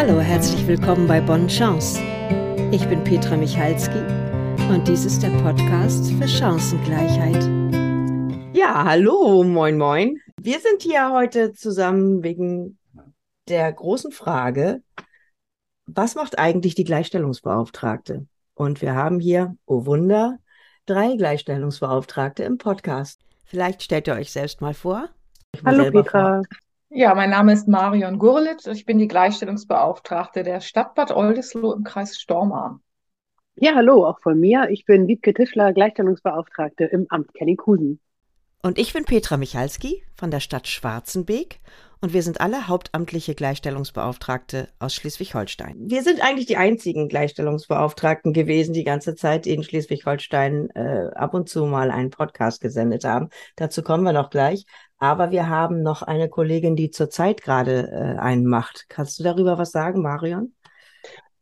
Hallo, herzlich willkommen bei Bonne Chance. Ich bin Petra Michalski und dies ist der Podcast für Chancengleichheit. Ja, hallo, moin, moin. Wir sind hier heute zusammen wegen der großen Frage, was macht eigentlich die Gleichstellungsbeauftragte? Und wir haben hier, oh Wunder, drei Gleichstellungsbeauftragte im Podcast. Vielleicht stellt ihr euch selbst mal vor. Hallo Petra. Vor. Ja, mein Name ist Marion Gurlitt. Ich bin die Gleichstellungsbeauftragte der Stadt Bad Oldesloe im Kreis Stormarn. Ja, hallo, auch von mir. Ich bin Wiebke Tischler, Gleichstellungsbeauftragte im Amt Kenninghusen. Und ich bin Petra Michalski von der Stadt Schwarzenbeek und wir sind alle hauptamtliche Gleichstellungsbeauftragte aus Schleswig-Holstein. Wir sind eigentlich die einzigen Gleichstellungsbeauftragten gewesen, die ganze Zeit in Schleswig-Holstein äh, ab und zu mal einen Podcast gesendet haben. Dazu kommen wir noch gleich. Aber wir haben noch eine Kollegin, die zurzeit gerade äh, einen macht. Kannst du darüber was sagen, Marion?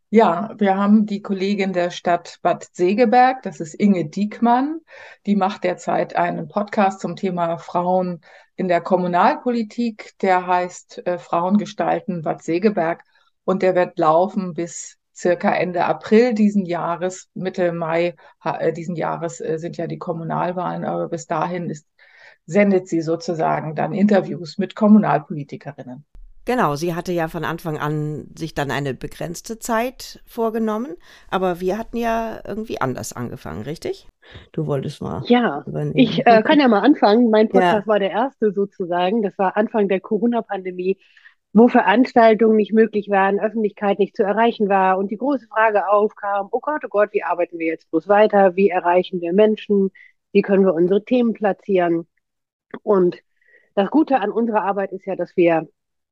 Ja, wir haben die Kollegin der Stadt Bad Segeberg, das ist Inge Diekmann. Die macht derzeit einen Podcast zum Thema Frauen in der Kommunalpolitik. Der heißt äh, Frauen gestalten Bad Segeberg und der wird laufen bis circa Ende April diesen Jahres, Mitte Mai äh, diesen Jahres äh, sind ja die Kommunalwahlen, aber bis dahin ist sendet sie sozusagen dann Interviews mit Kommunalpolitikerinnen. Genau, sie hatte ja von Anfang an sich dann eine begrenzte Zeit vorgenommen, aber wir hatten ja irgendwie anders angefangen, richtig? Du wolltest mal. Ja, übernehmen. ich äh, kann ja mal anfangen. Mein Podcast ja. war der erste sozusagen. Das war Anfang der Corona-Pandemie, wo Veranstaltungen nicht möglich waren, Öffentlichkeit nicht zu erreichen war und die große Frage aufkam, oh Gott, oh Gott, wie arbeiten wir jetzt bloß weiter? Wie erreichen wir Menschen? Wie können wir unsere Themen platzieren? Und das Gute an unserer Arbeit ist ja, dass wir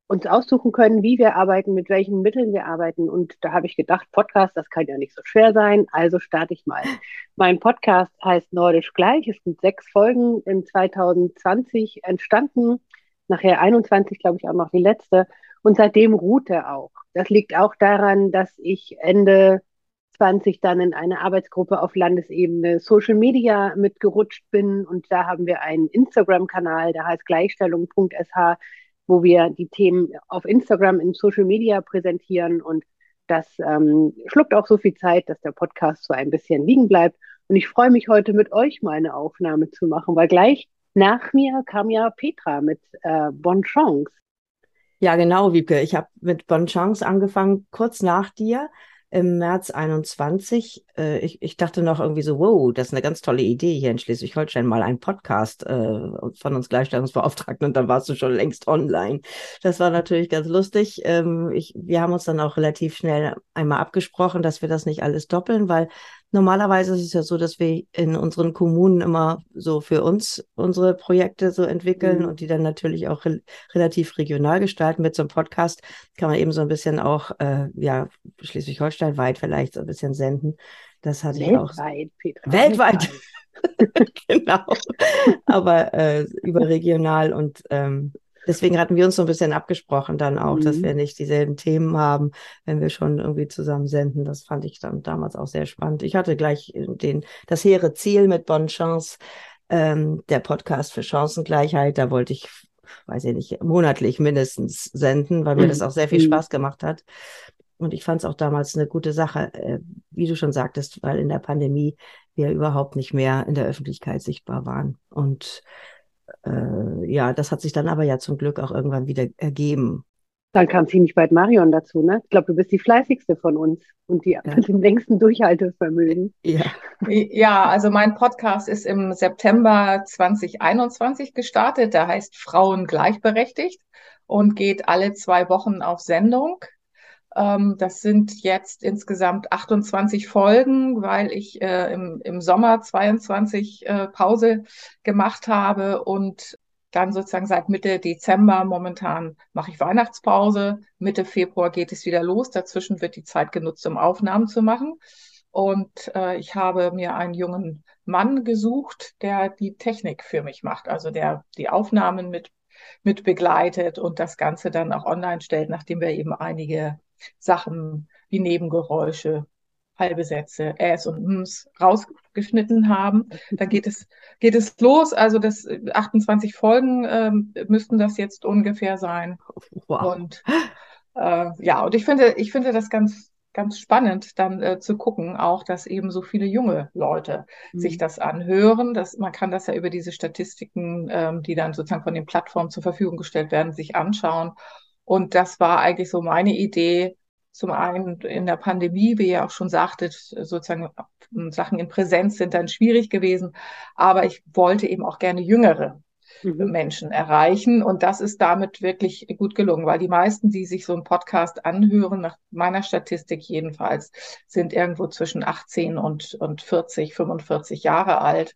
uns aussuchen können, wie wir arbeiten, mit welchen Mitteln wir arbeiten. Und da habe ich gedacht, Podcast, das kann ja nicht so schwer sein. Also starte ich mal. Mein Podcast heißt Nordisch gleich. Es sind sechs Folgen in 2020 entstanden. Nachher 21, glaube ich, auch noch die letzte. Und seitdem ruht er auch. Das liegt auch daran, dass ich Ende 20 dann in eine Arbeitsgruppe auf Landesebene Social Media mitgerutscht bin. Und da haben wir einen Instagram-Kanal, der heißt gleichstellung.sh, wo wir die Themen auf Instagram in Social Media präsentieren. Und das ähm, schluckt auch so viel Zeit, dass der Podcast so ein bisschen liegen bleibt. Und ich freue mich heute mit euch mal eine Aufnahme zu machen, weil gleich nach mir kam ja Petra mit äh, Bon Chance. Ja, genau, Wiebke. Ich habe mit Bon Chance angefangen, kurz nach dir im März 21. Äh, ich, ich dachte noch irgendwie so, wow, das ist eine ganz tolle Idee hier in Schleswig-Holstein, mal ein Podcast äh, von uns Gleichstellungsbeauftragten und dann warst du schon längst online. Das war natürlich ganz lustig. Ähm, ich, wir haben uns dann auch relativ schnell einmal abgesprochen, dass wir das nicht alles doppeln, weil Normalerweise ist es ja so, dass wir in unseren Kommunen immer so für uns unsere Projekte so entwickeln mhm. und die dann natürlich auch re relativ regional gestalten. Mit so einem Podcast kann man eben so ein bisschen auch, äh, ja, Schleswig-Holstein weit vielleicht so ein bisschen senden. Das hatte weltweit, ich auch. Petra, weltweit. genau. Aber äh, überregional und ähm, deswegen hatten wir uns so ein bisschen abgesprochen dann auch, mhm. dass wir nicht dieselben Themen haben, wenn wir schon irgendwie zusammen senden. Das fand ich dann damals auch sehr spannend. Ich hatte gleich den, das hehre Ziel mit Bonne Chance, ähm, der Podcast für Chancengleichheit. Da wollte ich, weiß ich nicht, monatlich mindestens senden, weil mir das auch sehr viel mhm. Spaß gemacht hat. Und ich fand es auch damals eine gute Sache, äh, wie du schon sagtest, weil in der Pandemie wir überhaupt nicht mehr in der Öffentlichkeit sichtbar waren. Und äh, ja, das hat sich dann aber ja zum Glück auch irgendwann wieder ergeben. Dann kam ziemlich bald Marion dazu, ne? Ich glaube, du bist die fleißigste von uns und die ja. mit dem längsten Durchhaltevermögen. Ja. ja, also mein Podcast ist im September 2021 gestartet. Der heißt Frauen gleichberechtigt und geht alle zwei Wochen auf Sendung. Ähm, das sind jetzt insgesamt 28 Folgen, weil ich äh, im, im Sommer 22 äh, Pause gemacht habe und dann sozusagen seit Mitte Dezember momentan mache ich Weihnachtspause. Mitte Februar geht es wieder los. Dazwischen wird die Zeit genutzt, um Aufnahmen zu machen. Und äh, ich habe mir einen jungen Mann gesucht, der die Technik für mich macht, also der die Aufnahmen mit, mit begleitet und das Ganze dann auch online stellt, nachdem wir eben einige Sachen wie Nebengeräusche, halbe Sätze, Äs und Ms rausgeschnitten haben. Da geht es, geht es los. Also das 28 Folgen ähm, müssten das jetzt ungefähr sein. Wow. Und äh, ja, und ich finde, ich finde das ganz, ganz spannend, dann äh, zu gucken, auch, dass eben so viele junge Leute mhm. sich das anhören. Dass, man kann das ja über diese Statistiken, ähm, die dann sozusagen von den Plattformen zur Verfügung gestellt werden, sich anschauen. Und das war eigentlich so meine Idee, zum einen in der Pandemie, wie ihr auch schon sagtet, sozusagen Sachen in Präsenz sind dann schwierig gewesen. Aber ich wollte eben auch gerne Jüngere mhm. Menschen erreichen. Und das ist damit wirklich gut gelungen, weil die meisten, die sich so einen Podcast anhören, nach meiner Statistik jedenfalls, sind irgendwo zwischen 18 und, und 40, 45 Jahre alt.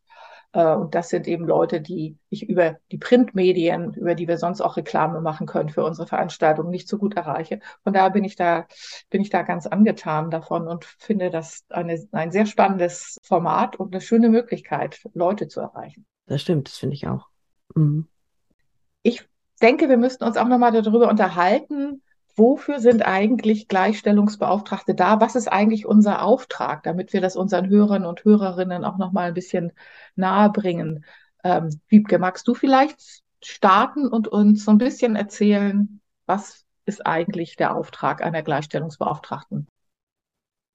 Äh, und das sind eben Leute, die ich über die Printmedien, über die wir sonst auch Reklame machen können für unsere Veranstaltung, nicht so gut erreiche. Von daher bin ich da, bin ich da ganz angetan davon und finde das eine, ein sehr spannendes Format und eine schöne Möglichkeit, Leute zu erreichen. Das stimmt, das finde ich auch. Mhm. Ich denke, wir müssten uns auch nochmal darüber unterhalten, wofür sind eigentlich Gleichstellungsbeauftragte da? Was ist eigentlich unser Auftrag, damit wir das unseren Hörern und Hörerinnen auch nochmal ein bisschen nahe bringen? Ähm, Wiebke, magst du vielleicht starten und uns so ein bisschen erzählen, was ist eigentlich der Auftrag einer Gleichstellungsbeauftragten?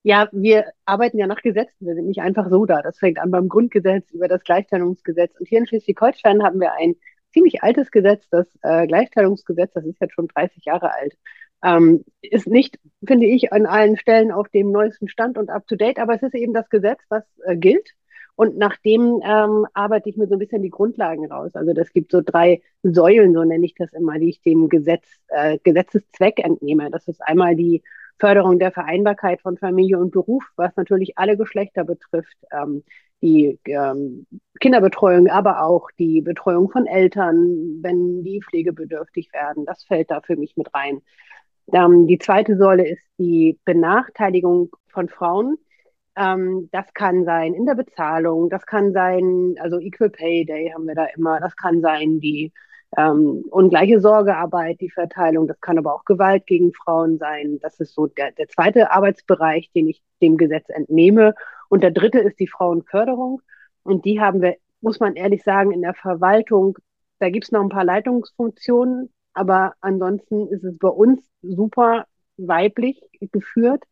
Ja, wir arbeiten ja nach Gesetzen. Wir sind nicht einfach so da. Das fängt an beim Grundgesetz über das Gleichstellungsgesetz. Und hier in Schleswig-Holstein haben wir ein ziemlich altes Gesetz, das äh, Gleichstellungsgesetz. Das ist jetzt schon 30 Jahre alt. Ähm, ist nicht, finde ich, an allen Stellen auf dem neuesten Stand und up to date, aber es ist eben das Gesetz, was äh, gilt. Und nach dem ähm, arbeite ich mir so ein bisschen die Grundlagen raus. Also das gibt so drei Säulen, so nenne ich das immer, die ich dem Gesetz, äh, Gesetzeszweck entnehme. Das ist einmal die Förderung der Vereinbarkeit von Familie und Beruf, was natürlich alle Geschlechter betrifft, ähm, die ähm, Kinderbetreuung, aber auch die Betreuung von Eltern, wenn die pflegebedürftig werden. Das fällt da für mich mit rein. Ähm, die zweite Säule ist die Benachteiligung von Frauen. Ähm, das kann sein in der Bezahlung, das kann sein, also Equal Pay Day haben wir da immer, das kann sein die ähm, ungleiche Sorgearbeit, die Verteilung, das kann aber auch Gewalt gegen Frauen sein. Das ist so der, der zweite Arbeitsbereich, den ich dem Gesetz entnehme. Und der dritte ist die Frauenförderung. Und die haben wir, muss man ehrlich sagen, in der Verwaltung, da gibt es noch ein paar Leitungsfunktionen, aber ansonsten ist es bei uns super weiblich geführt.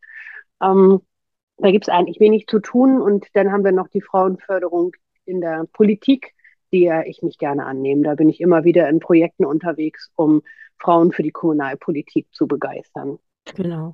Ähm, da gibt es eigentlich wenig zu tun. Und dann haben wir noch die Frauenförderung in der Politik der ich mich gerne annehme. Da bin ich immer wieder in Projekten unterwegs, um Frauen für die Kommunalpolitik zu begeistern. Genau.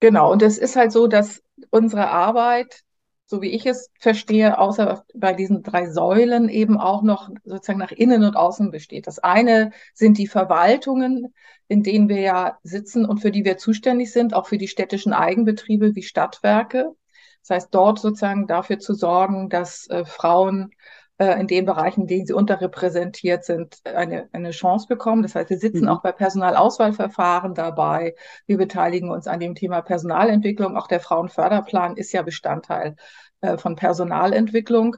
Genau. Und es ist halt so, dass unsere Arbeit, so wie ich es verstehe, außer bei diesen drei Säulen eben auch noch sozusagen nach innen und außen besteht. Das eine sind die Verwaltungen, in denen wir ja sitzen und für die wir zuständig sind, auch für die städtischen Eigenbetriebe wie Stadtwerke. Das heißt, dort sozusagen dafür zu sorgen, dass äh, Frauen äh, in den Bereichen, in denen sie unterrepräsentiert sind, eine, eine Chance bekommen. Das heißt, wir sitzen mhm. auch bei Personalauswahlverfahren dabei. Wir beteiligen uns an dem Thema Personalentwicklung. Auch der Frauenförderplan ist ja Bestandteil äh, von Personalentwicklung.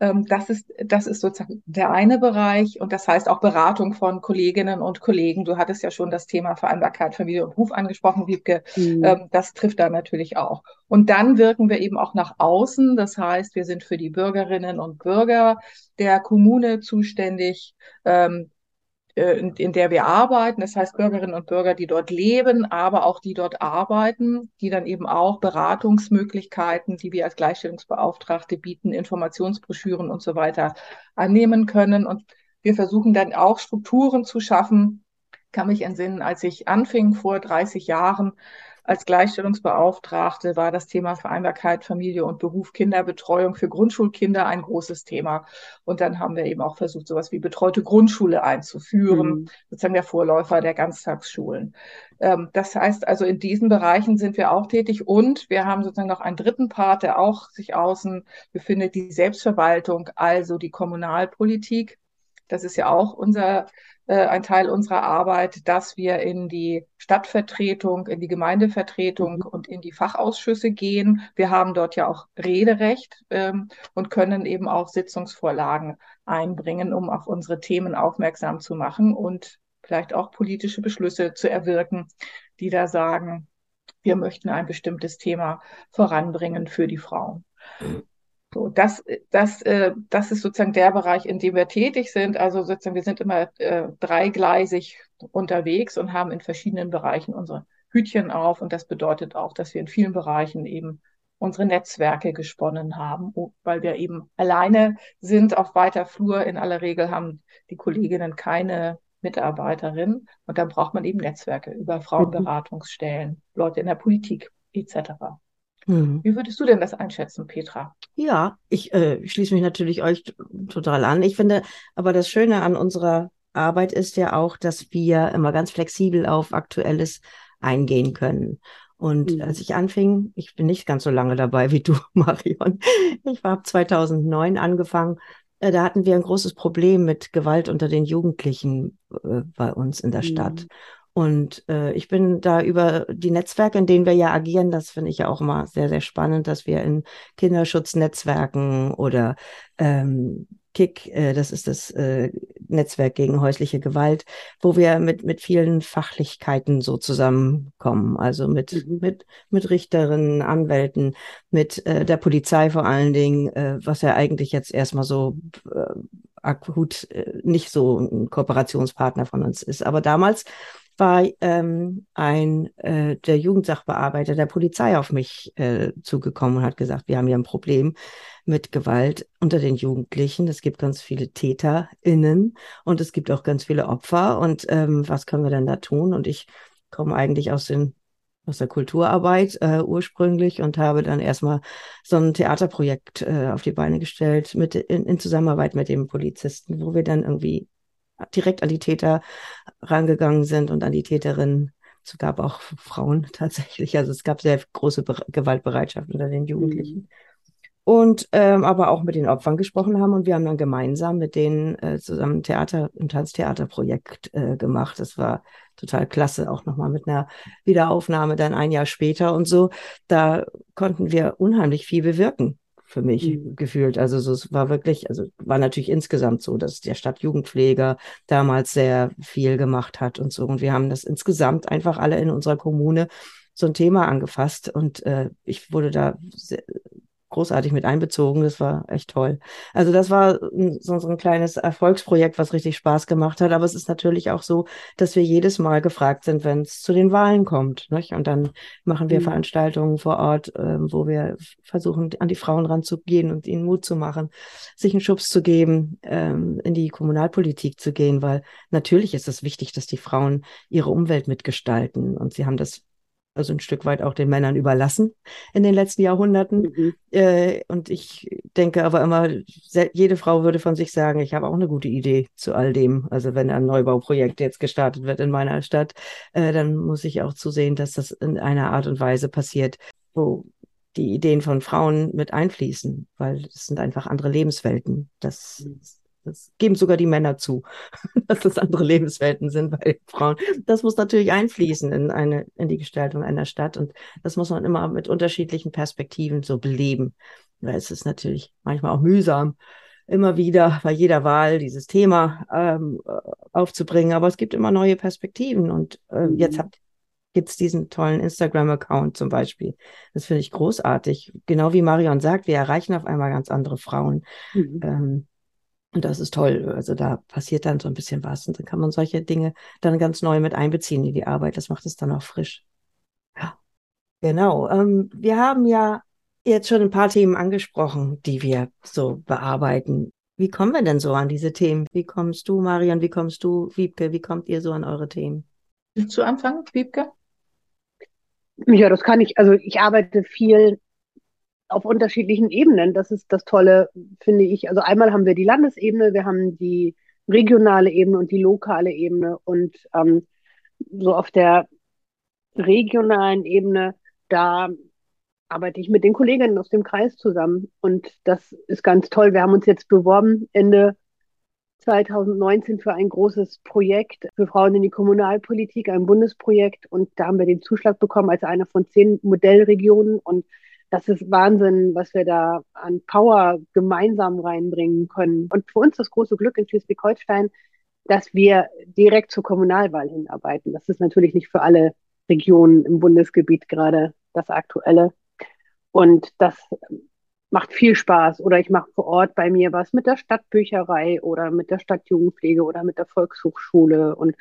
Ähm, das ist, das ist sozusagen der eine Bereich und das heißt auch Beratung von Kolleginnen und Kollegen. Du hattest ja schon das Thema Vereinbarkeit, Familie und Beruf angesprochen, Wiebke. Mhm. Ähm, das trifft da natürlich auch. Und dann wirken wir eben auch nach außen. Das heißt, wir sind für die Bürgerinnen und Bürger der Kommune zuständig. Ähm, äh, in, in der wir arbeiten. Das heißt Bürgerinnen und Bürger, die dort leben, aber auch die dort arbeiten, die dann eben auch Beratungsmöglichkeiten, die wir als Gleichstellungsbeauftragte bieten, Informationsbroschüren und so weiter annehmen können. Und wir versuchen dann auch Strukturen zu schaffen. Kann mich entsinnen, als ich anfing vor 30 Jahren, als Gleichstellungsbeauftragte war das Thema Vereinbarkeit, Familie und Beruf, Kinderbetreuung für Grundschulkinder ein großes Thema. Und dann haben wir eben auch versucht, sowas wie betreute Grundschule einzuführen, mhm. sozusagen der Vorläufer der Ganztagsschulen. Ähm, das heißt also, in diesen Bereichen sind wir auch tätig und wir haben sozusagen noch einen dritten Part, der auch sich außen befindet, die Selbstverwaltung, also die Kommunalpolitik. Das ist ja auch unser äh, ein Teil unserer Arbeit, dass wir in die Stadtvertretung, in die Gemeindevertretung mhm. und in die Fachausschüsse gehen. Wir haben dort ja auch Rederecht ähm, und können eben auch Sitzungsvorlagen einbringen, um auf unsere Themen aufmerksam zu machen und vielleicht auch politische Beschlüsse zu erwirken, die da sagen, wir möchten ein bestimmtes Thema voranbringen für die Frauen. So, das, das, äh, das ist sozusagen der Bereich, in dem wir tätig sind. Also sozusagen, wir sind immer äh, dreigleisig unterwegs und haben in verschiedenen Bereichen unsere Hütchen auf. Und das bedeutet auch, dass wir in vielen Bereichen eben unsere Netzwerke gesponnen haben, weil wir eben alleine sind auf weiter Flur. In aller Regel haben die Kolleginnen keine Mitarbeiterin und da braucht man eben Netzwerke über Frauenberatungsstellen, Leute in der Politik etc. Mhm. Wie würdest du denn das einschätzen, Petra? Ja, ich äh, schließe mich natürlich euch total an. Ich finde aber das Schöne an unserer Arbeit ist ja auch, dass wir immer ganz flexibel auf Aktuelles eingehen können. Und mhm. als ich anfing, ich bin nicht ganz so lange dabei wie du, Marion. Ich habe 2009 angefangen. Äh, da hatten wir ein großes Problem mit Gewalt unter den Jugendlichen äh, bei uns in der Stadt. Mhm. Und äh, ich bin da über die Netzwerke, in denen wir ja agieren, das finde ich ja auch immer sehr, sehr spannend, dass wir in Kinderschutznetzwerken oder ähm, KIK, äh, das ist das äh, Netzwerk gegen häusliche Gewalt, wo wir mit, mit vielen Fachlichkeiten so zusammenkommen. Also mit, mhm. mit, mit Richterinnen, Anwälten, mit äh, der Polizei vor allen Dingen, äh, was ja eigentlich jetzt erstmal so äh, akut äh, nicht so ein Kooperationspartner von uns ist. Aber damals war ähm, ein äh, der Jugendsachbearbeiter der Polizei auf mich äh, zugekommen und hat gesagt, wir haben hier ein Problem mit Gewalt unter den Jugendlichen. Es gibt ganz viele TäterInnen und es gibt auch ganz viele Opfer. Und ähm, was können wir denn da tun? Und ich komme eigentlich aus den aus der Kulturarbeit äh, ursprünglich und habe dann erstmal so ein Theaterprojekt äh, auf die Beine gestellt mit in, in Zusammenarbeit mit dem Polizisten, wo wir dann irgendwie direkt an die Täter rangegangen sind und an die Täterinnen. Es gab auch Frauen tatsächlich. Also es gab sehr große Be Gewaltbereitschaft unter den Jugendlichen. Mhm. Und ähm, aber auch mit den Opfern gesprochen haben und wir haben dann gemeinsam mit denen äh, zusammen ein Theater, ein Tanztheaterprojekt äh, gemacht. Das war total klasse, auch nochmal mit einer Wiederaufnahme dann ein Jahr später und so. Da konnten wir unheimlich viel bewirken für mich mhm. gefühlt. Also so, es war wirklich, also war natürlich insgesamt so, dass der Stadtjugendpfleger damals sehr viel gemacht hat und so. Und wir haben das insgesamt einfach alle in unserer Kommune so ein Thema angefasst und äh, ich wurde da sehr, großartig mit einbezogen. Das war echt toll. Also das war so, so ein kleines Erfolgsprojekt, was richtig Spaß gemacht hat. Aber es ist natürlich auch so, dass wir jedes Mal gefragt sind, wenn es zu den Wahlen kommt. Nicht? Und dann machen wir mhm. Veranstaltungen vor Ort, äh, wo wir versuchen, an die Frauen ranzugehen und ihnen Mut zu machen, sich einen Schubs zu geben, ähm, in die Kommunalpolitik zu gehen, weil natürlich ist es wichtig, dass die Frauen ihre Umwelt mitgestalten. Und sie haben das also ein Stück weit auch den Männern überlassen in den letzten Jahrhunderten. Mhm. Äh, und ich denke aber immer, jede Frau würde von sich sagen, ich habe auch eine gute Idee zu all dem. Also wenn ein Neubauprojekt jetzt gestartet wird in meiner Stadt, äh, dann muss ich auch zusehen, dass das in einer Art und Weise passiert, wo die Ideen von Frauen mit einfließen, weil es sind einfach andere Lebenswelten. Das mhm. Das geben sogar die Männer zu, dass das andere Lebenswelten sind bei den Frauen. Das muss natürlich einfließen in eine, in die Gestaltung einer Stadt. Und das muss man immer mit unterschiedlichen Perspektiven so beleben. Weil es ist natürlich manchmal auch mühsam, immer wieder bei jeder Wahl dieses Thema ähm, aufzubringen. Aber es gibt immer neue Perspektiven. Und äh, mhm. jetzt habt gibt es diesen tollen Instagram-Account zum Beispiel. Das finde ich großartig. Genau wie Marion sagt, wir erreichen auf einmal ganz andere Frauen. Mhm. Ähm, und das ist toll. Also da passiert dann so ein bisschen was. Und dann kann man solche Dinge dann ganz neu mit einbeziehen in die Arbeit. Das macht es dann auch frisch. Ja, genau. Ähm, wir haben ja jetzt schon ein paar Themen angesprochen, die wir so bearbeiten. Wie kommen wir denn so an diese Themen? Wie kommst du, Marion? Wie kommst du, Wiebke? Wie kommt ihr so an eure Themen? Willst du anfangen, Wiebke? Ja, das kann ich. Also ich arbeite viel auf unterschiedlichen Ebenen. Das ist das Tolle, finde ich. Also einmal haben wir die Landesebene, wir haben die regionale Ebene und die lokale Ebene. Und ähm, so auf der regionalen Ebene, da arbeite ich mit den Kolleginnen aus dem Kreis zusammen. Und das ist ganz toll. Wir haben uns jetzt beworben Ende 2019 für ein großes Projekt für Frauen in die Kommunalpolitik, ein Bundesprojekt. Und da haben wir den Zuschlag bekommen als eine von zehn Modellregionen. Und das ist Wahnsinn, was wir da an Power gemeinsam reinbringen können. Und für uns das große Glück in Schleswig-Holstein, dass wir direkt zur Kommunalwahl hinarbeiten. Das ist natürlich nicht für alle Regionen im Bundesgebiet gerade das Aktuelle. Und das macht viel Spaß. Oder ich mache vor Ort bei mir was mit der Stadtbücherei oder mit der Stadtjugendpflege oder mit der Volkshochschule. Und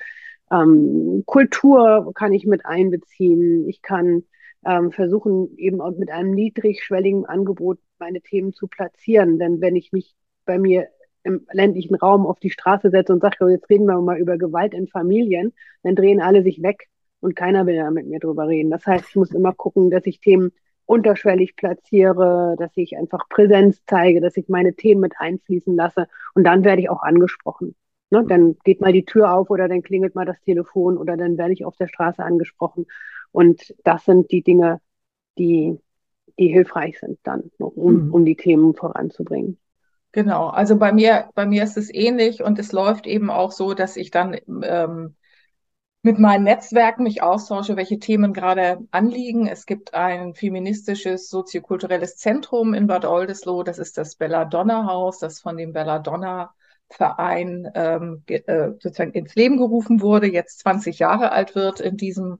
ähm, Kultur kann ich mit einbeziehen. Ich kann ähm, versuchen, eben auch mit einem niedrigschwelligen Angebot meine Themen zu platzieren. Denn wenn ich mich bei mir im ländlichen Raum auf die Straße setze und sage, jetzt reden wir mal über Gewalt in Familien, dann drehen alle sich weg und keiner will da mit mir drüber reden. Das heißt, ich muss immer gucken, dass ich Themen unterschwellig platziere, dass ich einfach Präsenz zeige, dass ich meine Themen mit einfließen lasse und dann werde ich auch angesprochen. Ne? Dann geht mal die Tür auf oder dann klingelt mal das Telefon oder dann werde ich auf der Straße angesprochen. Und das sind die Dinge, die, die hilfreich sind dann, um, mhm. um die Themen voranzubringen. Genau, also bei mir, bei mir ist es ähnlich und es läuft eben auch so, dass ich dann ähm, mit meinen Netzwerken mich austausche, welche Themen gerade anliegen. Es gibt ein feministisches soziokulturelles Zentrum in Bad Oldesloe, das ist das Belladonna Haus, das von dem Belladonna Verein ähm, äh, sozusagen ins Leben gerufen wurde, jetzt 20 Jahre alt wird in diesem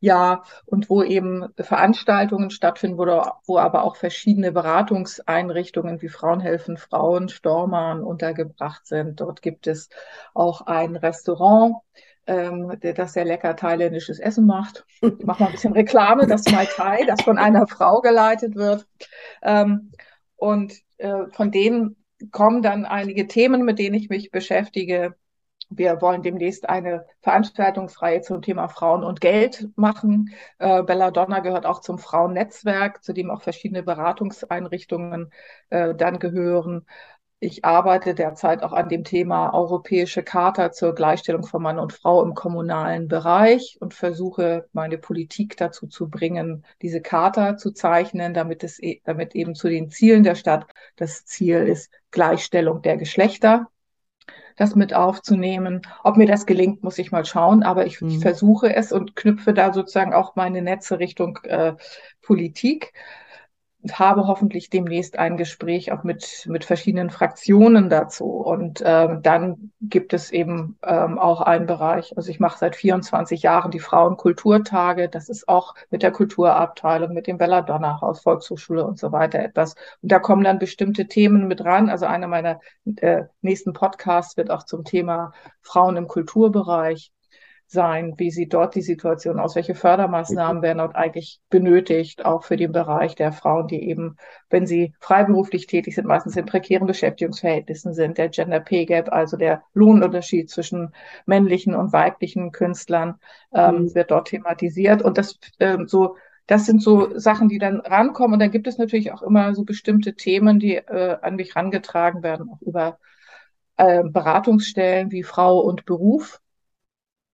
Jahr und wo eben Veranstaltungen stattfinden, wo, wo aber auch verschiedene Beratungseinrichtungen wie Frauenhelfen Frauen, Stormern untergebracht sind. Dort gibt es auch ein Restaurant, ähm, das sehr lecker thailändisches Essen macht. Ich mache mal ein bisschen Reklame, das Mai Thai, das von einer Frau geleitet wird. Ähm, und äh, von denen kommen dann einige Themen, mit denen ich mich beschäftige. Wir wollen demnächst eine Veranstaltungsreihe zum Thema Frauen und Geld machen. Äh, Belladonna gehört auch zum Frauennetzwerk, zu dem auch verschiedene Beratungseinrichtungen äh, dann gehören. Ich arbeite derzeit auch an dem Thema Europäische Charta zur Gleichstellung von Mann und Frau im kommunalen Bereich und versuche, meine Politik dazu zu bringen, diese Charta zu zeichnen, damit es, e, damit eben zu den Zielen der Stadt das Ziel ist Gleichstellung der Geschlechter das mit aufzunehmen. Ob mir das gelingt, muss ich mal schauen, aber ich, mhm. ich versuche es und knüpfe da sozusagen auch meine Netze Richtung äh, Politik habe hoffentlich demnächst ein Gespräch auch mit, mit verschiedenen Fraktionen dazu. Und ähm, dann gibt es eben ähm, auch einen Bereich, also ich mache seit 24 Jahren die Frauenkulturtage. Das ist auch mit der Kulturabteilung, mit dem Belladonna Haus, Volkshochschule und so weiter etwas. Und da kommen dann bestimmte Themen mit ran. Also einer meiner äh, nächsten Podcasts wird auch zum Thema Frauen im Kulturbereich sein? Wie sieht dort die Situation aus? Welche Fördermaßnahmen werden dort eigentlich benötigt, auch für den Bereich der Frauen, die eben, wenn sie freiberuflich tätig sind, meistens in prekären Beschäftigungsverhältnissen sind, der Gender Pay Gap, also der Lohnunterschied zwischen männlichen und weiblichen Künstlern, ähm, mhm. wird dort thematisiert. Und das ähm, so das sind so Sachen, die dann rankommen. Und dann gibt es natürlich auch immer so bestimmte Themen, die äh, an mich rangetragen werden, auch über äh, Beratungsstellen wie Frau und Beruf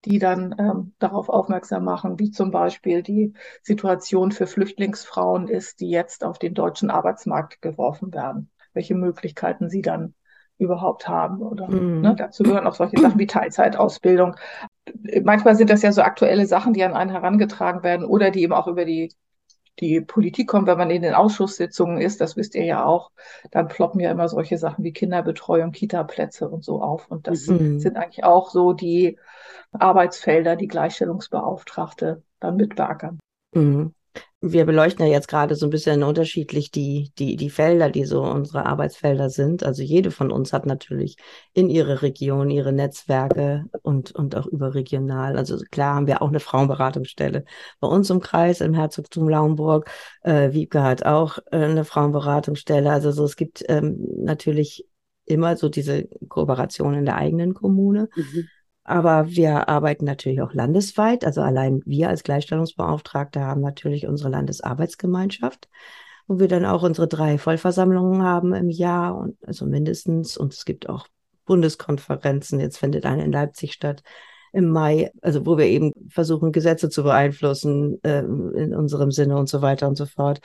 die dann ähm, darauf aufmerksam machen, wie zum Beispiel die Situation für Flüchtlingsfrauen ist, die jetzt auf den deutschen Arbeitsmarkt geworfen werden, welche Möglichkeiten sie dann überhaupt haben. Oder mhm. ne, dazu gehören auch solche Sachen wie Teilzeitausbildung. Manchmal sind das ja so aktuelle Sachen, die an einen herangetragen werden oder die eben auch über die die Politik kommt, wenn man in den Ausschusssitzungen ist, das wisst ihr ja auch, dann ploppen ja immer solche Sachen wie Kinderbetreuung, Kita-Plätze und so auf. Und das mhm. sind eigentlich auch so die Arbeitsfelder, die Gleichstellungsbeauftragte dann mitbeackern. Mhm wir beleuchten ja jetzt gerade so ein bisschen unterschiedlich die, die, die Felder, die so unsere Arbeitsfelder sind. Also jede von uns hat natürlich in ihre Region ihre Netzwerke und, und auch überregional. Also klar haben wir auch eine Frauenberatungsstelle bei uns im Kreis, im Herzogtum Lauenburg. Äh, Wiebke hat auch äh, eine Frauenberatungsstelle. Also so, es gibt ähm, natürlich immer so diese Kooperation in der eigenen Kommune. Mhm. Aber wir arbeiten natürlich auch landesweit. Also allein wir als Gleichstellungsbeauftragte haben natürlich unsere Landesarbeitsgemeinschaft, wo wir dann auch unsere drei Vollversammlungen haben im Jahr und also mindestens. Und es gibt auch Bundeskonferenzen. Jetzt findet eine in Leipzig statt im Mai, also wo wir eben versuchen, Gesetze zu beeinflussen äh, in unserem Sinne und so weiter und so fort.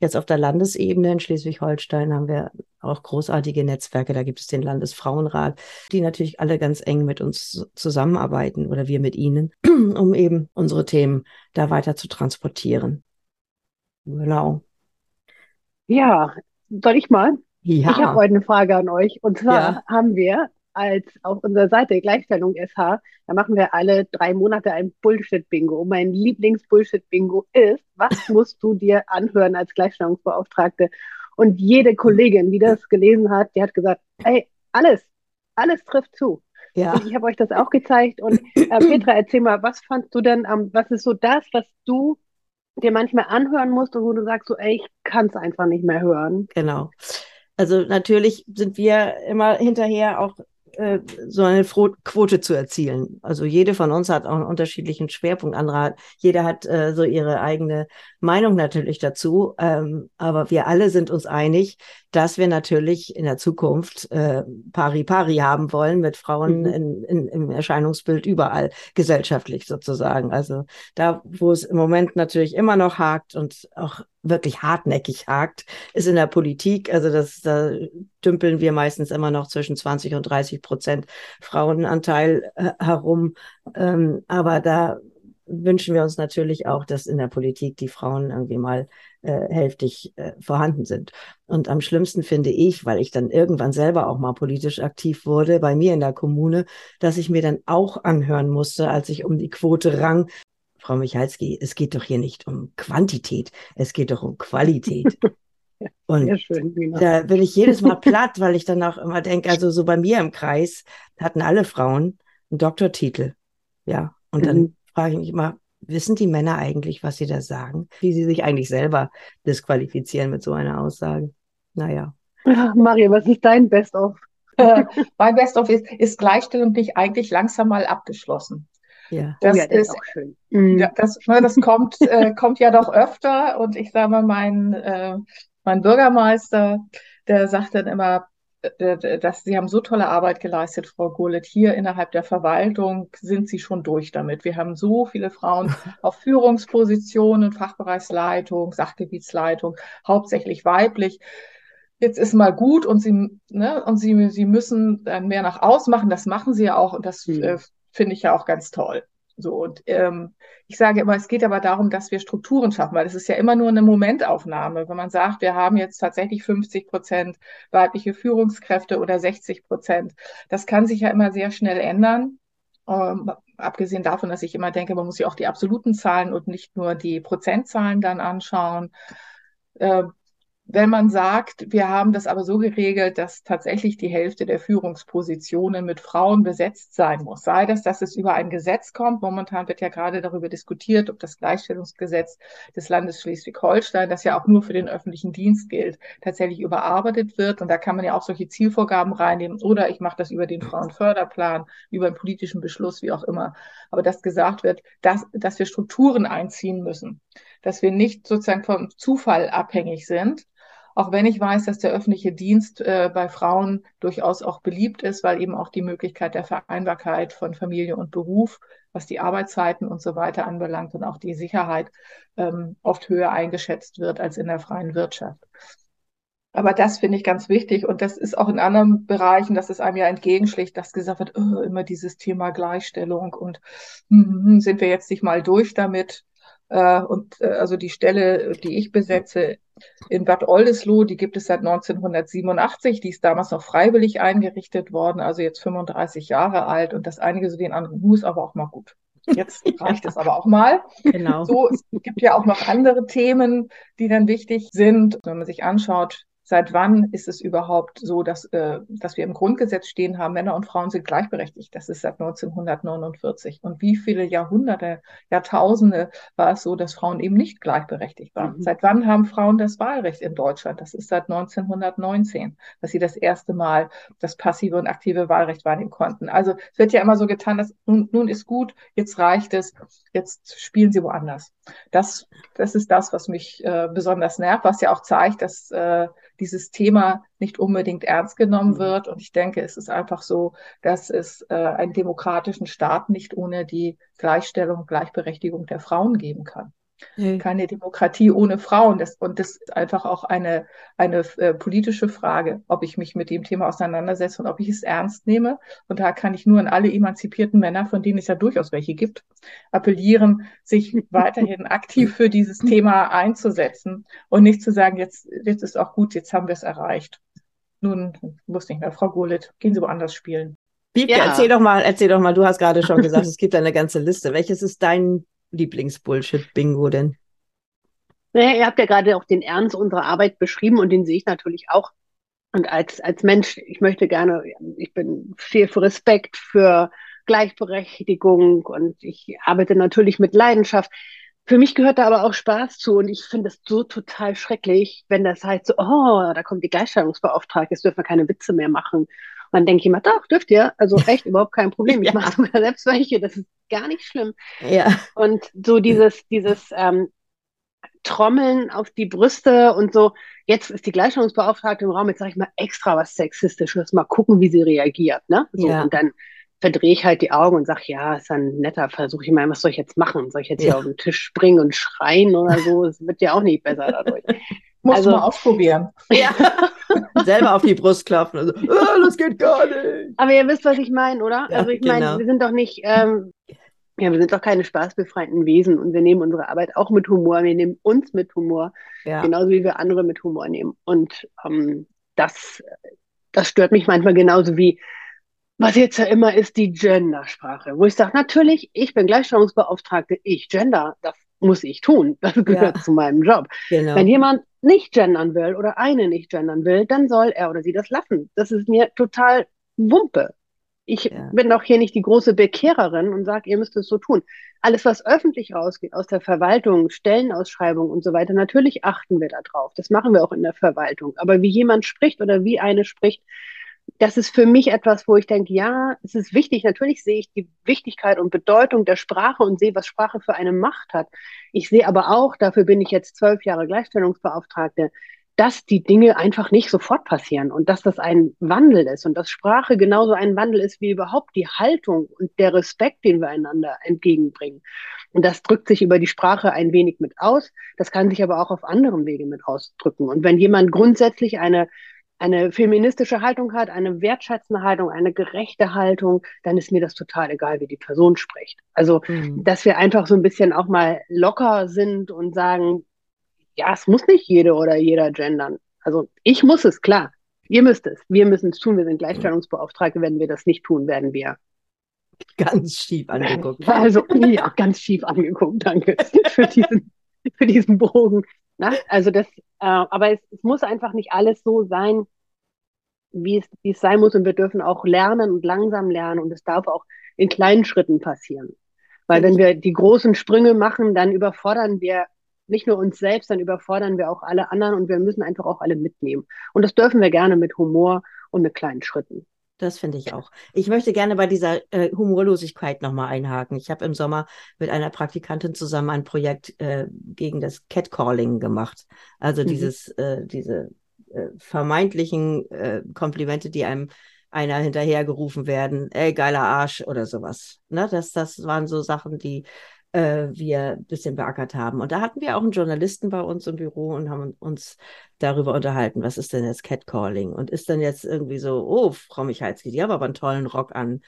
Jetzt auf der Landesebene in Schleswig-Holstein haben wir auch großartige Netzwerke. Da gibt es den Landesfrauenrat, die natürlich alle ganz eng mit uns zusammenarbeiten oder wir mit ihnen, um eben unsere Themen da weiter zu transportieren. Genau. Ja, soll ich mal? Ja. Ich habe heute eine Frage an euch. Und zwar ja. haben wir als auf unserer Seite Gleichstellung SH, da machen wir alle drei Monate ein Bullshit-Bingo. Und mein Lieblings-Bullshit-Bingo ist, was musst du dir anhören als Gleichstellungsbeauftragte? Und jede Kollegin, die das gelesen hat, die hat gesagt, ey, alles, alles trifft zu. Ja. Und ich habe euch das auch gezeigt. Und äh, Petra, erzähl mal, was fandst du denn, ähm, was ist so das, was du dir manchmal anhören musst und wo du sagst, so, ey, ich kann es einfach nicht mehr hören? Genau. Also natürlich sind wir immer hinterher auch so eine Quote zu erzielen. Also jede von uns hat auch einen unterschiedlichen Schwerpunkt. Andere hat, jeder hat äh, so ihre eigene Meinung natürlich dazu. Ähm, aber wir alle sind uns einig, dass wir natürlich in der Zukunft äh, pari pari haben wollen mit Frauen mhm. in, in, im Erscheinungsbild überall gesellschaftlich sozusagen. Also da, wo es im Moment natürlich immer noch hakt und auch wirklich hartnäckig hakt, ist in der Politik. Also das, da dümpeln wir meistens immer noch zwischen 20 und 30 Prozent Frauenanteil äh, herum. Ähm, aber da wünschen wir uns natürlich auch, dass in der Politik die Frauen irgendwie mal äh, hälftig äh, vorhanden sind. Und am schlimmsten finde ich, weil ich dann irgendwann selber auch mal politisch aktiv wurde, bei mir in der Kommune, dass ich mir dann auch anhören musste, als ich um die Quote rang, Frau Michalski, es geht doch hier nicht um Quantität, es geht doch um Qualität. Und schön, da bin ich jedes Mal platt, weil ich dann auch immer denke, also so bei mir im Kreis hatten alle Frauen einen Doktortitel. Ja, und dann mhm. frage ich mich immer, wissen die Männer eigentlich, was sie da sagen? Wie sie sich eigentlich selber disqualifizieren mit so einer Aussage? Naja. Ach, Maria, was ist dein Best-of? mein Best-of ist, ist Gleichstellung nicht eigentlich langsam mal abgeschlossen. Ja, das, oh ja, das ist, auch schön. Mhm. Ja, das, ne, das kommt, äh, kommt ja doch öfter und ich sage mal, mein, äh, mein Bürgermeister, der sagt dann immer, äh, dass Sie haben so tolle Arbeit geleistet, Frau Gullet. Hier innerhalb der Verwaltung sind Sie schon durch damit. Wir haben so viele Frauen auf Führungspositionen, Fachbereichsleitung, Sachgebietsleitung, hauptsächlich weiblich. Jetzt ist mal gut und Sie, ne, und Sie, Sie müssen dann mehr nach außen machen. Das machen Sie ja auch und das mhm. äh, finde ich ja auch ganz toll. So, und ähm, ich sage immer, es geht aber darum, dass wir Strukturen schaffen, weil es ist ja immer nur eine Momentaufnahme. Wenn man sagt, wir haben jetzt tatsächlich 50 Prozent weibliche Führungskräfte oder 60 Prozent, das kann sich ja immer sehr schnell ändern. Ähm, abgesehen davon, dass ich immer denke, man muss ja auch die absoluten Zahlen und nicht nur die Prozentzahlen dann anschauen. Äh, wenn man sagt, wir haben das aber so geregelt, dass tatsächlich die Hälfte der Führungspositionen mit Frauen besetzt sein muss, sei das, dass es über ein Gesetz kommt. Momentan wird ja gerade darüber diskutiert, ob das Gleichstellungsgesetz des Landes Schleswig-Holstein, das ja auch nur für den öffentlichen Dienst gilt, tatsächlich überarbeitet wird. Und da kann man ja auch solche Zielvorgaben reinnehmen. Oder ich mache das über den Frauenförderplan, über einen politischen Beschluss, wie auch immer. Aber dass gesagt wird, dass, dass wir Strukturen einziehen müssen, dass wir nicht sozusagen vom Zufall abhängig sind, auch wenn ich weiß, dass der öffentliche Dienst äh, bei Frauen durchaus auch beliebt ist, weil eben auch die Möglichkeit der Vereinbarkeit von Familie und Beruf, was die Arbeitszeiten und so weiter anbelangt und auch die Sicherheit ähm, oft höher eingeschätzt wird als in der freien Wirtschaft. Aber das finde ich ganz wichtig und das ist auch in anderen Bereichen, dass es einem ja entgegenschlägt, dass gesagt wird, oh, immer dieses Thema Gleichstellung und hm, sind wir jetzt nicht mal durch damit. Äh, und äh, also die Stelle, die ich besetze in Bad Oldesloe, die gibt es seit 1987. Die ist damals noch freiwillig eingerichtet worden, also jetzt 35 Jahre alt. Und das einige so den anderen, muss aber auch mal gut. Jetzt reicht es aber auch mal. Genau. So, es gibt ja auch noch andere Themen, die dann wichtig sind. Wenn man sich anschaut, Seit wann ist es überhaupt so, dass, äh, dass wir im Grundgesetz stehen haben, Männer und Frauen sind gleichberechtigt? Das ist seit 1949. Und wie viele Jahrhunderte, Jahrtausende war es so, dass Frauen eben nicht gleichberechtigt waren? Mhm. Seit wann haben Frauen das Wahlrecht in Deutschland? Das ist seit 1919, dass sie das erste Mal das passive und aktive Wahlrecht wahrnehmen konnten. Also es wird ja immer so getan, dass nun, nun ist gut, jetzt reicht es, jetzt spielen sie woanders. Das, das ist das, was mich äh, besonders nervt, was ja auch zeigt, dass äh, dieses Thema nicht unbedingt ernst genommen mhm. wird. Und ich denke, es ist einfach so, dass es äh, einen demokratischen Staat nicht ohne die Gleichstellung, Gleichberechtigung der Frauen geben kann. Nee. Keine Demokratie ohne Frauen. Das, und das ist einfach auch eine, eine äh, politische Frage, ob ich mich mit dem Thema auseinandersetze und ob ich es ernst nehme. Und da kann ich nur an alle emanzipierten Männer, von denen es ja durchaus welche gibt, appellieren, sich weiterhin aktiv für dieses Thema einzusetzen und nicht zu sagen, jetzt, jetzt ist auch gut, jetzt haben wir es erreicht. Nun muss nicht mehr. Frau Gurlitt, gehen Sie woanders spielen. Biebke, ja. erzähl doch mal, erzähl doch mal, du hast gerade schon gesagt, es gibt eine ganze Liste. Welches ist dein Lieblingsbullshit-Bingo denn? Naja, ihr habt ja gerade auch den Ernst unserer Arbeit beschrieben und den sehe ich natürlich auch. Und als, als Mensch, ich möchte gerne, ich bin viel für Respekt, für Gleichberechtigung und ich arbeite natürlich mit Leidenschaft. Für mich gehört da aber auch Spaß zu und ich finde es so total schrecklich, wenn das heißt so, oh, da kommt die Gleichstellungsbeauftragte, jetzt dürfen wir keine Witze mehr machen. Dann denke ich immer, doch, dürft ihr, also echt überhaupt kein Problem. Ich ja. mache sogar selbst welche, das ist gar nicht schlimm. Ja. Und so dieses, dieses ähm, Trommeln auf die Brüste und so, jetzt ist die Gleichstellungsbeauftragte im Raum, jetzt sage ich mal extra was Sexistisches, mal gucken, wie sie reagiert. Ne? So, ja. Und dann verdrehe ich halt die Augen und sage, ja, ist ein netter Versuch. Ich meine, was soll ich jetzt machen? Soll ich jetzt ja. hier auf den Tisch springen und schreien oder so? Es wird ja auch nicht besser dadurch. Muss also, mal ausprobieren. Ja. Selber auf die Brust klopfen. Also, oh, das geht gar nicht. Aber ihr wisst, was ich meine, oder? Ja, also ich meine, genau. wir sind doch nicht, ähm, ja, wir sind doch keine spaßbefreiten Wesen und wir nehmen unsere Arbeit auch mit Humor. Wir nehmen uns mit Humor, ja. genauso wie wir andere mit Humor nehmen. Und ähm, das, das stört mich manchmal genauso wie, was jetzt ja immer ist, die Gendersprache, wo ich sage, natürlich, ich bin Gleichstellungsbeauftragte, ich gender, das muss ich tun, das gehört ja. zu meinem Job. Genau. Wenn jemand nicht gendern will oder eine nicht gendern will, dann soll er oder sie das lassen. Das ist mir total Wumpe. Ich ja. bin doch hier nicht die große Bekehrerin und sage, ihr müsst es so tun. Alles, was öffentlich rausgeht aus der Verwaltung, Stellenausschreibung und so weiter, natürlich achten wir da drauf. Das machen wir auch in der Verwaltung. Aber wie jemand spricht oder wie eine spricht, das ist für mich etwas, wo ich denke, ja, es ist wichtig. Natürlich sehe ich die Wichtigkeit und Bedeutung der Sprache und sehe, was Sprache für eine Macht hat. Ich sehe aber auch, dafür bin ich jetzt zwölf Jahre Gleichstellungsbeauftragte, dass die Dinge einfach nicht sofort passieren und dass das ein Wandel ist und dass Sprache genauso ein Wandel ist wie überhaupt die Haltung und der Respekt, den wir einander entgegenbringen. Und das drückt sich über die Sprache ein wenig mit aus. Das kann sich aber auch auf anderem Wege mit ausdrücken. Und wenn jemand grundsätzlich eine eine feministische Haltung hat, eine wertschätzende Haltung, eine gerechte Haltung, dann ist mir das total egal, wie die Person spricht. Also, mhm. dass wir einfach so ein bisschen auch mal locker sind und sagen, ja, es muss nicht jede oder jeder gendern. Also ich muss es, klar. Ihr müsst es. Wir müssen es tun. Wir sind Gleichstellungsbeauftragte. Wenn wir das nicht tun, werden wir ganz schief angeguckt. Also, ja, ganz schief angeguckt. Danke für diesen, für diesen Bogen. Na, also das, äh, aber es, es muss einfach nicht alles so sein, wie es, wie es sein muss. Und wir dürfen auch lernen und langsam lernen. Und es darf auch in kleinen Schritten passieren. Weil wenn wir die großen Sprünge machen, dann überfordern wir nicht nur uns selbst, dann überfordern wir auch alle anderen und wir müssen einfach auch alle mitnehmen. Und das dürfen wir gerne mit Humor und mit kleinen Schritten. Das finde ich auch. Ich möchte gerne bei dieser äh, Humorlosigkeit nochmal einhaken. Ich habe im Sommer mit einer Praktikantin zusammen ein Projekt äh, gegen das Catcalling gemacht. Also mhm. dieses, äh, diese äh, vermeintlichen äh, Komplimente, die einem einer hinterhergerufen werden, ey, geiler Arsch oder sowas. Ne? Das, das waren so Sachen, die äh, wir ein bisschen beackert haben. Und da hatten wir auch einen Journalisten bei uns im Büro und haben uns darüber unterhalten, was ist denn jetzt Catcalling? Und ist dann jetzt irgendwie so, oh, Frau Michalski, die haben aber einen tollen Rock an.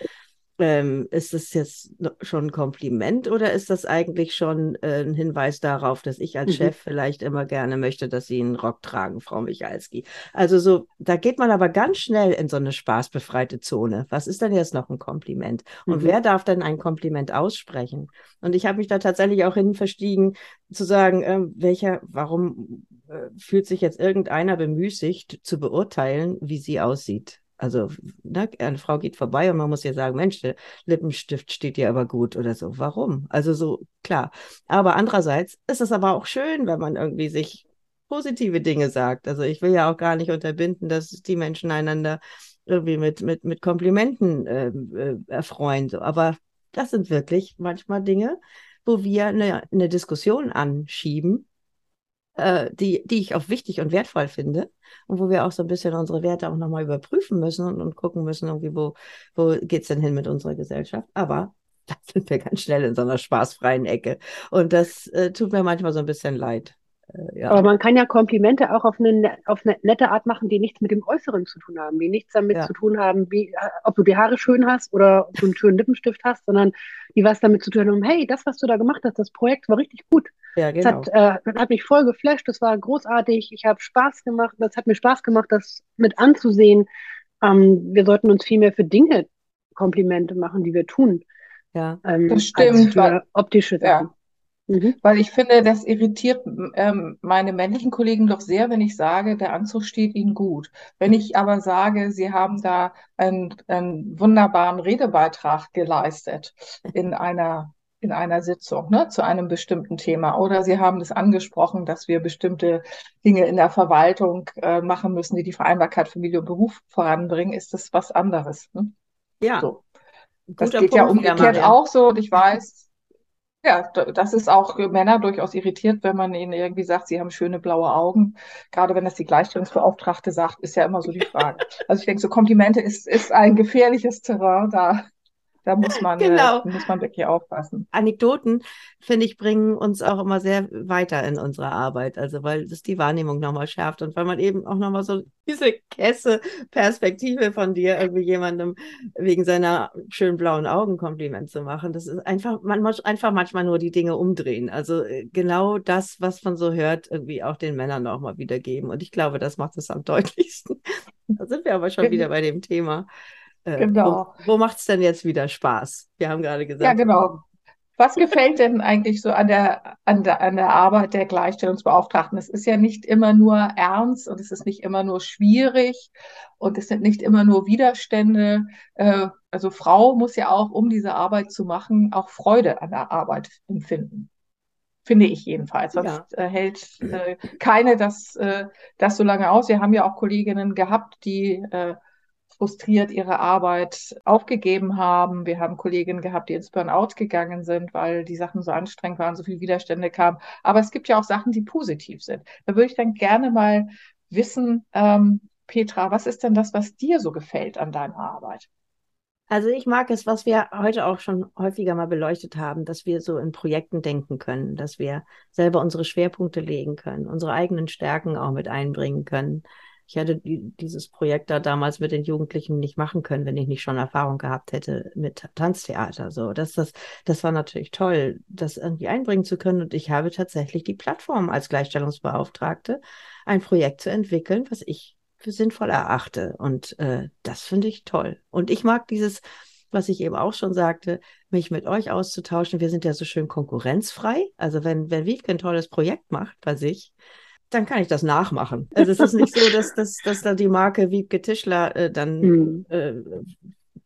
Ähm, ist das jetzt schon ein Kompliment oder ist das eigentlich schon äh, ein Hinweis darauf, dass ich als mhm. Chef vielleicht immer gerne möchte, dass Sie einen Rock tragen, Frau Michalski? Also so, da geht man aber ganz schnell in so eine spaßbefreite Zone. Was ist denn jetzt noch ein Kompliment? Und mhm. wer darf denn ein Kompliment aussprechen? Und ich habe mich da tatsächlich auch hin verstiegen, zu sagen, äh, welcher, warum äh, fühlt sich jetzt irgendeiner bemüßigt zu beurteilen, wie sie aussieht? Also ne, eine Frau geht vorbei und man muss ja sagen, Mensch, der Lippenstift steht dir aber gut oder so. Warum? Also so klar. Aber andererseits ist es aber auch schön, wenn man irgendwie sich positive Dinge sagt. Also ich will ja auch gar nicht unterbinden, dass die Menschen einander irgendwie mit, mit, mit Komplimenten äh, äh, erfreuen. So. Aber das sind wirklich manchmal Dinge, wo wir eine, eine Diskussion anschieben, äh, die, die ich auch wichtig und wertvoll finde und wo wir auch so ein bisschen unsere Werte auch nochmal überprüfen müssen und, und gucken müssen, irgendwie, wo, wo geht es denn hin mit unserer Gesellschaft. Aber da sind wir ganz schnell in so einer spaßfreien Ecke. Und das äh, tut mir manchmal so ein bisschen leid. Äh, ja. Aber man kann ja Komplimente auch auf eine, ne, auf eine nette Art machen, die nichts mit dem Äußeren zu tun haben, die nichts damit ja. zu tun haben, wie, äh, ob du die Haare schön hast oder ob du einen schönen Lippenstift hast, sondern die was damit zu tun haben, hey, das, was du da gemacht hast, das Projekt war richtig gut. Ja, genau. Das hat, äh, hat mich voll geflasht, das war großartig, ich habe Spaß gemacht, das hat mir Spaß gemacht, das mit anzusehen. Ähm, wir sollten uns viel mehr für Dinge Komplimente machen, die wir tun. Ja, ähm, das stimmt. Als für optische Sachen. Ja. Mhm. Weil ich finde, das irritiert ähm, meine männlichen Kollegen doch sehr, wenn ich sage, der Anzug steht ihnen gut. Wenn ich aber sage, sie haben da einen, einen wunderbaren Redebeitrag geleistet in einer in einer Sitzung ne, zu einem bestimmten Thema. Oder Sie haben das angesprochen, dass wir bestimmte Dinge in der Verwaltung äh, machen müssen, die die Vereinbarkeit Familie und Beruf voranbringen, ist das was anderes. Ne? Ja. So. Das geht Punkt, ja umgekehrt auch so. Und ich weiß, ja, das ist auch Männer durchaus irritiert, wenn man ihnen irgendwie sagt, sie haben schöne blaue Augen. Gerade wenn das die Gleichstellungsbeauftragte sagt, ist ja immer so die Frage. Also ich denke, so Komplimente ist, ist ein gefährliches Terrain da. Da muss man, äh, genau. muss man wirklich aufpassen. Anekdoten, finde ich, bringen uns auch immer sehr weiter in unserer Arbeit. Also, weil das die Wahrnehmung nochmal schärft und weil man eben auch nochmal so diese Kesse-Perspektive von dir irgendwie jemandem wegen seiner schönen blauen Augen Kompliment zu machen. Das ist einfach, man muss einfach manchmal nur die Dinge umdrehen. Also, äh, genau das, was man so hört, irgendwie auch den Männern nochmal wiedergeben. Und ich glaube, das macht es am deutlichsten. Da sind wir aber schon wieder bei dem Thema. Äh, genau. Wo, wo macht es denn jetzt wieder Spaß? Wir haben gerade gesagt. Ja, genau. Was gefällt denn eigentlich so an der, an der, an der Arbeit der Gleichstellungsbeauftragten? Es ist ja nicht immer nur ernst und es ist nicht immer nur schwierig und es sind nicht immer nur Widerstände. Äh, also Frau muss ja auch, um diese Arbeit zu machen, auch Freude an der Arbeit empfinden. Finde ich jedenfalls. Sonst ja. Äh, hält keine das, das so lange aus. Wir haben ja auch Kolleginnen gehabt, die frustriert ihre Arbeit aufgegeben haben. Wir haben Kolleginnen gehabt, die ins Burnout gegangen sind, weil die Sachen so anstrengend waren, so viele Widerstände kamen. Aber es gibt ja auch Sachen, die positiv sind. Da würde ich dann gerne mal wissen, ähm, Petra, was ist denn das, was dir so gefällt an deiner Arbeit? Also ich mag es, was wir heute auch schon häufiger mal beleuchtet haben, dass wir so in Projekten denken können, dass wir selber unsere Schwerpunkte legen können, unsere eigenen Stärken auch mit einbringen können, ich hätte dieses Projekt da damals mit den Jugendlichen nicht machen können, wenn ich nicht schon Erfahrung gehabt hätte mit Tanztheater. So, das, das, das war natürlich toll, das irgendwie einbringen zu können. Und ich habe tatsächlich die Plattform als Gleichstellungsbeauftragte, ein Projekt zu entwickeln, was ich für sinnvoll erachte. Und äh, das finde ich toll. Und ich mag dieses, was ich eben auch schon sagte, mich mit euch auszutauschen. Wir sind ja so schön konkurrenzfrei. Also wenn, wenn Wiebke ein tolles Projekt macht bei sich, dann kann ich das nachmachen. Also es ist nicht so, dass, dass, dass da die Marke Wiebke Tischler äh, dann mhm. äh,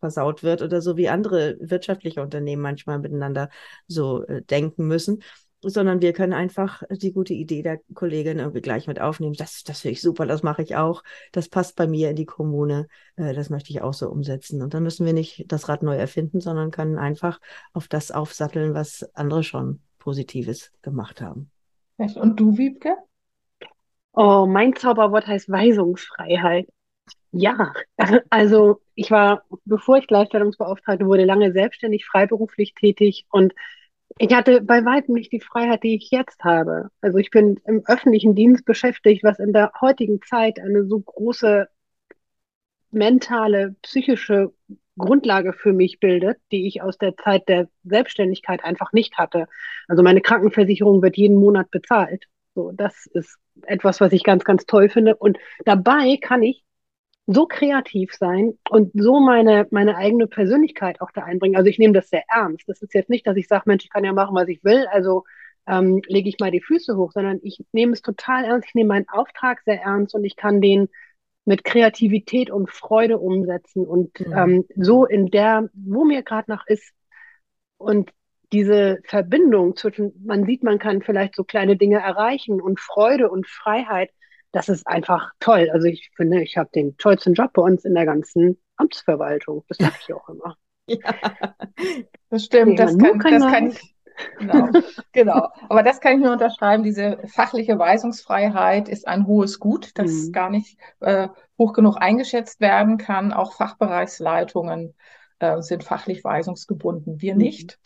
versaut wird oder so wie andere wirtschaftliche Unternehmen manchmal miteinander so äh, denken müssen, sondern wir können einfach die gute Idee der Kollegin irgendwie gleich mit aufnehmen. Das, das finde ich super, das mache ich auch. Das passt bei mir in die Kommune. Äh, das möchte ich auch so umsetzen. Und dann müssen wir nicht das Rad neu erfinden, sondern können einfach auf das aufsatteln, was andere schon Positives gemacht haben. Und du, Wiebke? Oh, mein Zauberwort heißt Weisungsfreiheit. Ja, also ich war, bevor ich Gleichstellungsbeauftragte wurde, lange selbstständig, freiberuflich tätig und ich hatte bei weitem nicht die Freiheit, die ich jetzt habe. Also ich bin im öffentlichen Dienst beschäftigt, was in der heutigen Zeit eine so große mentale, psychische Grundlage für mich bildet, die ich aus der Zeit der Selbstständigkeit einfach nicht hatte. Also meine Krankenversicherung wird jeden Monat bezahlt. So, das ist etwas, was ich ganz, ganz toll finde. Und dabei kann ich so kreativ sein und so meine, meine eigene Persönlichkeit auch da einbringen. Also ich nehme das sehr ernst. Das ist jetzt nicht, dass ich sage, Mensch, ich kann ja machen, was ich will, also ähm, lege ich mal die Füße hoch, sondern ich nehme es total ernst. Ich nehme meinen Auftrag sehr ernst und ich kann den mit Kreativität und Freude umsetzen und mhm. ähm, so in der, wo mir gerade noch ist. Und diese Verbindung zwischen, man sieht, man kann vielleicht so kleine Dinge erreichen und Freude und Freiheit, das ist einfach toll. Also ich finde, ich habe den tollsten Job bei uns in der ganzen Amtsverwaltung. Das sage ich auch immer. Ja, das stimmt. Nee, das, kann, kann, das kann ich. Genau, genau. Aber das kann ich nur unterschreiben. Diese fachliche Weisungsfreiheit ist ein hohes Gut, das mhm. gar nicht äh, hoch genug eingeschätzt werden kann. Auch Fachbereichsleitungen äh, sind fachlich weisungsgebunden. Wir mhm. nicht.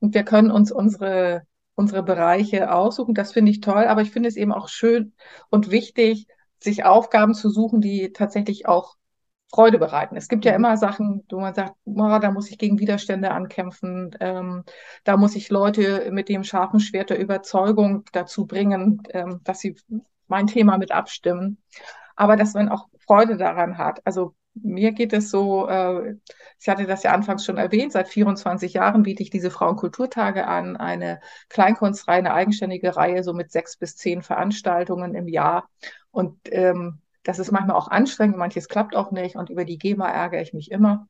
Und wir können uns unsere, unsere Bereiche aussuchen. Das finde ich toll. Aber ich finde es eben auch schön und wichtig, sich Aufgaben zu suchen, die tatsächlich auch Freude bereiten. Es gibt ja mhm. immer Sachen, wo man sagt, oh, da muss ich gegen Widerstände ankämpfen, ähm, da muss ich Leute mit dem scharfen Schwert der Überzeugung dazu bringen, ähm, dass sie mein Thema mit abstimmen. Aber dass man auch Freude daran hat. Also mir geht es so, äh, ich hatte das ja anfangs schon erwähnt, seit 24 Jahren biete ich diese Frauenkulturtage an, eine Kleinkunstreihe, eine eigenständige Reihe, so mit sechs bis zehn Veranstaltungen im Jahr. Und ähm, das ist manchmal auch anstrengend, manches klappt auch nicht und über die GEMA ärgere ich mich immer.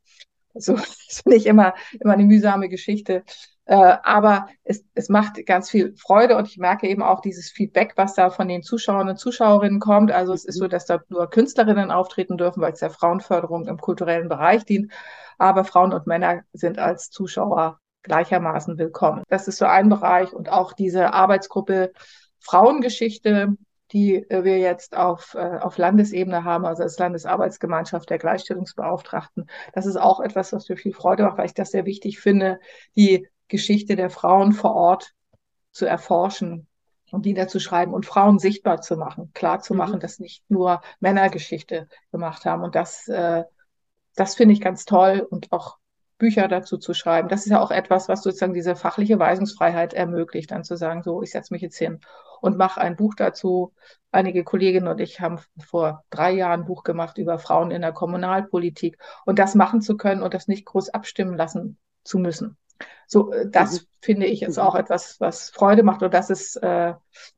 So ist nicht immer, immer eine mühsame Geschichte. Äh, aber es, es macht ganz viel Freude und ich merke eben auch dieses Feedback, was da von den Zuschauern und Zuschauerinnen kommt. Also es ist so, dass da nur Künstlerinnen auftreten dürfen, weil es der Frauenförderung im kulturellen Bereich dient. Aber Frauen und Männer sind als Zuschauer gleichermaßen willkommen. Das ist so ein Bereich und auch diese Arbeitsgruppe Frauengeschichte, die wir jetzt auf, äh, auf Landesebene haben, also als Landesarbeitsgemeinschaft der Gleichstellungsbeauftragten. Das ist auch etwas, was mir viel Freude macht, weil ich das sehr wichtig finde, die Geschichte der Frauen vor Ort zu erforschen und niederzuschreiben und Frauen sichtbar zu machen, klar zu machen, mhm. dass nicht nur Männer Geschichte gemacht haben. Und das, äh, das finde ich ganz toll und auch Bücher dazu zu schreiben. Das ist ja auch etwas, was sozusagen diese fachliche Weisungsfreiheit ermöglicht, dann zu sagen, so, ich setze mich jetzt hin und mache ein Buch dazu. Einige Kolleginnen und ich haben vor drei Jahren ein Buch gemacht über Frauen in der Kommunalpolitik und das machen zu können und das nicht groß abstimmen lassen zu müssen. So, äh, das mhm. finde ich ist auch etwas, was Freude macht und das ist äh,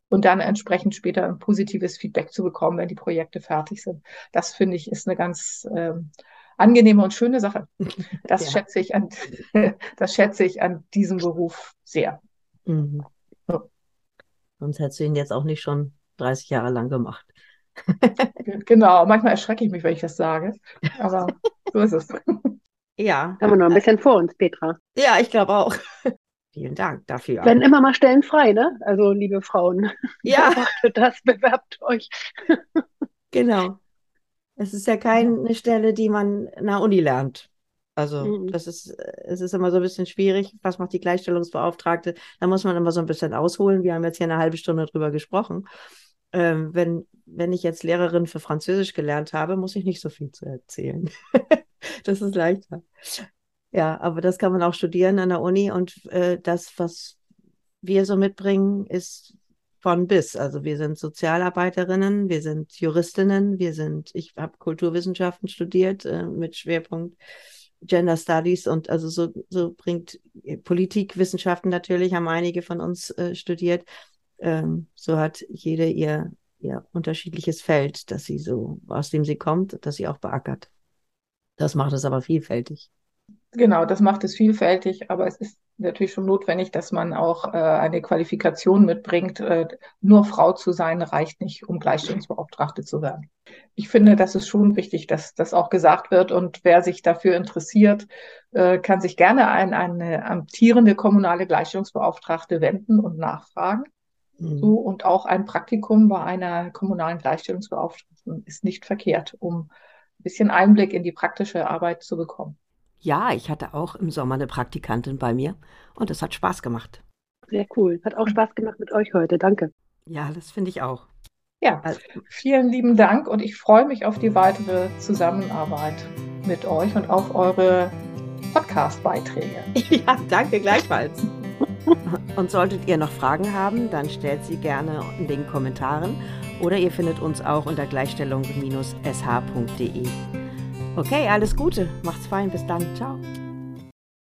und dann entsprechend später ein positives Feedback zu bekommen, wenn die Projekte fertig sind. Das finde ich ist eine ganz ähm, angenehme und schöne Sache. Das ja. schätze ich an, das schätze ich an diesem Beruf sehr. Mhm. So. Sonst hättest du ihn jetzt auch nicht schon 30 Jahre lang gemacht. genau, manchmal erschrecke ich mich, wenn ich das sage, aber so ist es. Ja. Haben wir noch ein bisschen vor uns, Petra. Ja, ich glaube auch. Vielen Dank dafür. Werden immer mal Stellen frei, ne? Also, liebe Frauen, ja. beobachtet das, bewerbt euch. genau. Es ist ja keine Stelle, die man der Uni lernt. Also, mhm. das ist, es ist immer so ein bisschen schwierig. Was macht die Gleichstellungsbeauftragte? Da muss man immer so ein bisschen ausholen. Wir haben jetzt hier eine halbe Stunde drüber gesprochen. Ähm, wenn, wenn ich jetzt Lehrerin für Französisch gelernt habe, muss ich nicht so viel zu erzählen. das ist leichter. Ja, aber das kann man auch studieren an der Uni und äh, das, was wir so mitbringen, ist von bis. Also wir sind Sozialarbeiterinnen, wir sind Juristinnen, wir sind, ich habe Kulturwissenschaften studiert äh, mit Schwerpunkt Gender Studies und also so, so bringt Politikwissenschaften natürlich, haben einige von uns äh, studiert. Ähm, so hat jede ihr, ihr unterschiedliches Feld, dass sie so, aus dem sie kommt, dass sie auch beackert. Das macht es aber vielfältig. Genau, das macht es vielfältig, aber es ist natürlich schon notwendig, dass man auch äh, eine Qualifikation mitbringt. Äh, nur Frau zu sein reicht nicht, um Gleichstellungsbeauftragte zu werden. Ich finde, das ist schon wichtig, dass das auch gesagt wird. Und wer sich dafür interessiert, äh, kann sich gerne an eine amtierende kommunale Gleichstellungsbeauftragte wenden und nachfragen. Mhm. So, und auch ein Praktikum bei einer kommunalen Gleichstellungsbeauftragten ist nicht verkehrt, um ein bisschen Einblick in die praktische Arbeit zu bekommen. Ja, ich hatte auch im Sommer eine Praktikantin bei mir und es hat Spaß gemacht. Sehr cool. Hat auch Spaß gemacht mit euch heute. Danke. Ja, das finde ich auch. Ja, also, vielen lieben Dank und ich freue mich auf die weitere Zusammenarbeit mit euch und auf eure Podcast-Beiträge. Ja, danke gleichfalls. und solltet ihr noch Fragen haben, dann stellt sie gerne in den Kommentaren oder ihr findet uns auch unter gleichstellung-sh.de. Okay, alles Gute. Macht's fein. Bis dann. Ciao.